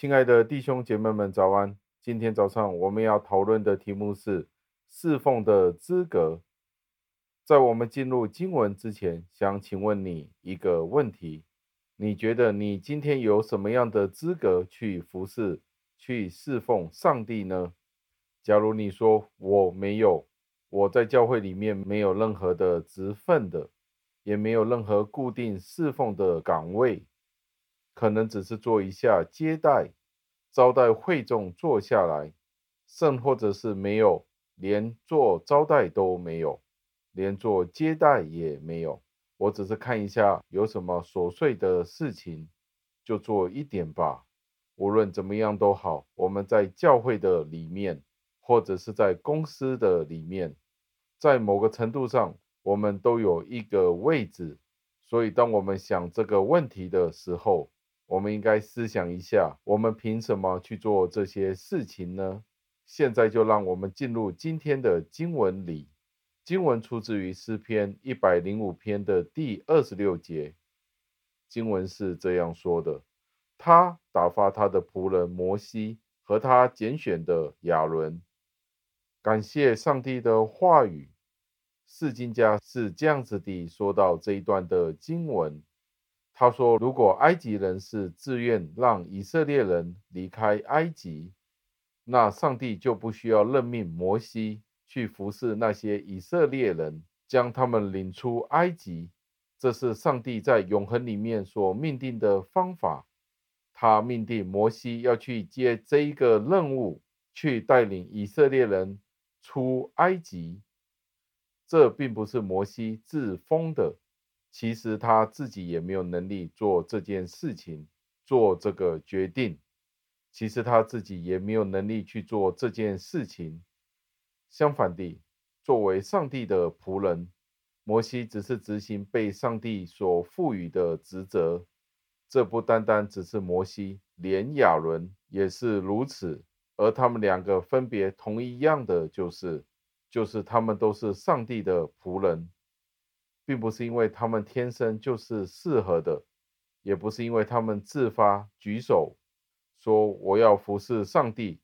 亲爱的弟兄姐妹们，早安！今天早上我们要讨论的题目是侍奉的资格。在我们进入经文之前，想请问你一个问题：你觉得你今天有什么样的资格去服侍、去侍奉上帝呢？假如你说我没有，我在教会里面没有任何的职分的，也没有任何固定侍奉的岗位。可能只是做一下接待，招待会众坐下来，甚或者是没有，连做招待都没有，连做接待也没有。我只是看一下有什么琐碎的事情，就做一点吧。无论怎么样都好，我们在教会的里面，或者是在公司的里面，在某个程度上，我们都有一个位置。所以，当我们想这个问题的时候，我们应该思想一下，我们凭什么去做这些事情呢？现在就让我们进入今天的经文里。经文出自于诗篇一百零五篇的第二十六节。经文是这样说的：他打发他的仆人摩西和他拣选的亚伦。感谢上帝的话语。释经家是这样子地说到这一段的经文。他说：“如果埃及人是自愿让以色列人离开埃及，那上帝就不需要任命摩西去服侍那些以色列人，将他们领出埃及。这是上帝在永恒里面所命定的方法。他命定摩西要去接这一个任务，去带领以色列人出埃及。这并不是摩西自封的。”其实他自己也没有能力做这件事情，做这个决定。其实他自己也没有能力去做这件事情。相反地，作为上帝的仆人，摩西只是执行被上帝所赋予的职责。这不单单只是摩西，连亚伦也是如此。而他们两个分别同一样的就是，就是他们都是上帝的仆人。并不是因为他们天生就是适合的，也不是因为他们自发举手说我要服侍上帝，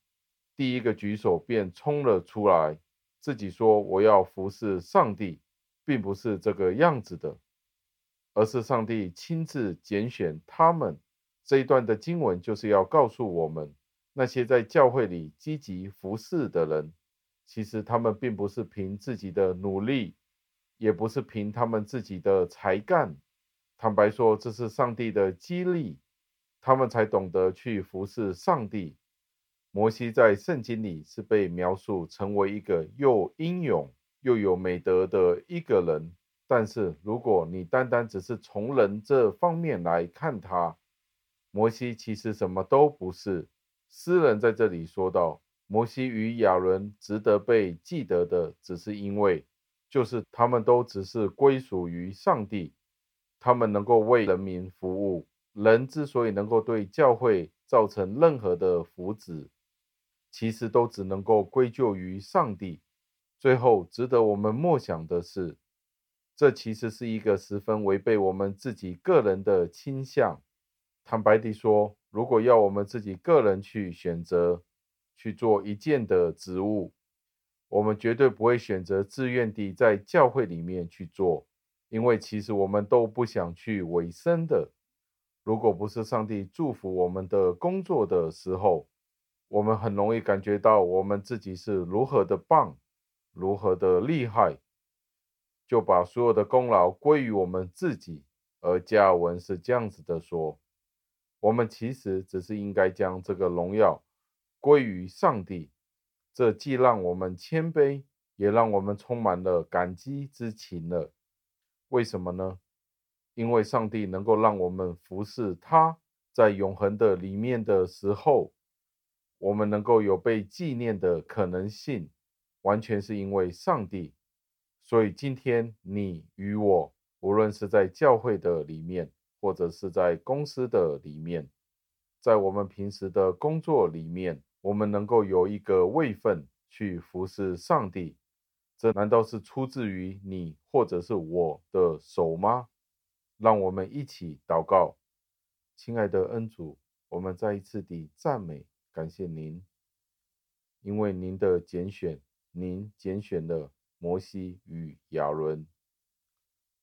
第一个举手便冲了出来，自己说我要服侍上帝，并不是这个样子的，而是上帝亲自拣选他们。这一段的经文就是要告诉我们，那些在教会里积极服侍的人，其实他们并不是凭自己的努力。也不是凭他们自己的才干，坦白说，这是上帝的激励，他们才懂得去服侍上帝。摩西在圣经里是被描述成为一个又英勇又有美德的一个人，但是如果你单单只是从人这方面来看他，摩西其实什么都不是。诗人在这里说道：摩西与亚伦值得被记得的，只是因为。就是他们都只是归属于上帝，他们能够为人民服务。人之所以能够对教会造成任何的福祉，其实都只能够归咎于上帝。最后，值得我们默想的是，这其实是一个十分违背我们自己个人的倾向。坦白地说，如果要我们自己个人去选择去做一件的职务，我们绝对不会选择自愿地在教会里面去做，因为其实我们都不想去委身的。如果不是上帝祝福我们的工作的时候，我们很容易感觉到我们自己是如何的棒，如何的厉害，就把所有的功劳归于我们自己。而加尔文是这样子的说：我们其实只是应该将这个荣耀归于上帝。这既让我们谦卑，也让我们充满了感激之情了。为什么呢？因为上帝能够让我们服侍他，在永恒的里面的时候，我们能够有被纪念的可能性，完全是因为上帝。所以今天你与我，无论是在教会的里面，或者是在公司的里面，在我们平时的工作里面。我们能够有一个位分去服侍上帝，这难道是出自于你或者是我的手吗？让我们一起祷告，亲爱的恩主，我们再一次地赞美感谢您，因为您的拣选，您拣选了摩西与亚伦，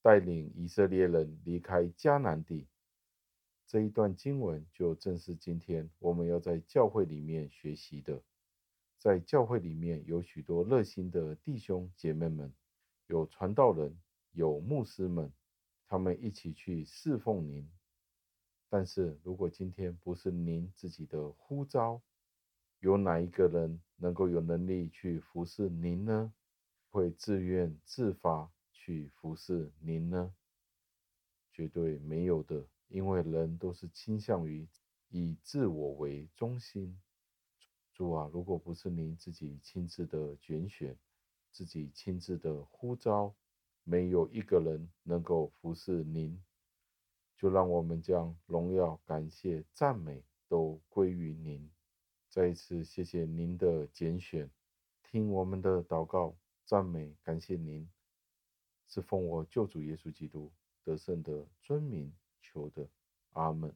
带领以色列人离开迦南地。这一段经文就正是今天我们要在教会里面学习的。在教会里面有许多热心的弟兄姐妹们，有传道人，有牧师们，他们一起去侍奉您。但是如果今天不是您自己的呼召，有哪一个人能够有能力去服侍您呢？会自愿自发去服侍您呢？绝对没有的，因为人都是倾向于以自我为中心。主啊，如果不是您自己亲自的拣选，自己亲自的呼召，没有一个人能够服侍您。就让我们将荣耀、感谢、赞美都归于您。再一次谢谢您的拣选，听我们的祷告、赞美、感谢您，是奉我救主耶稣基督得胜的尊名求的，阿门。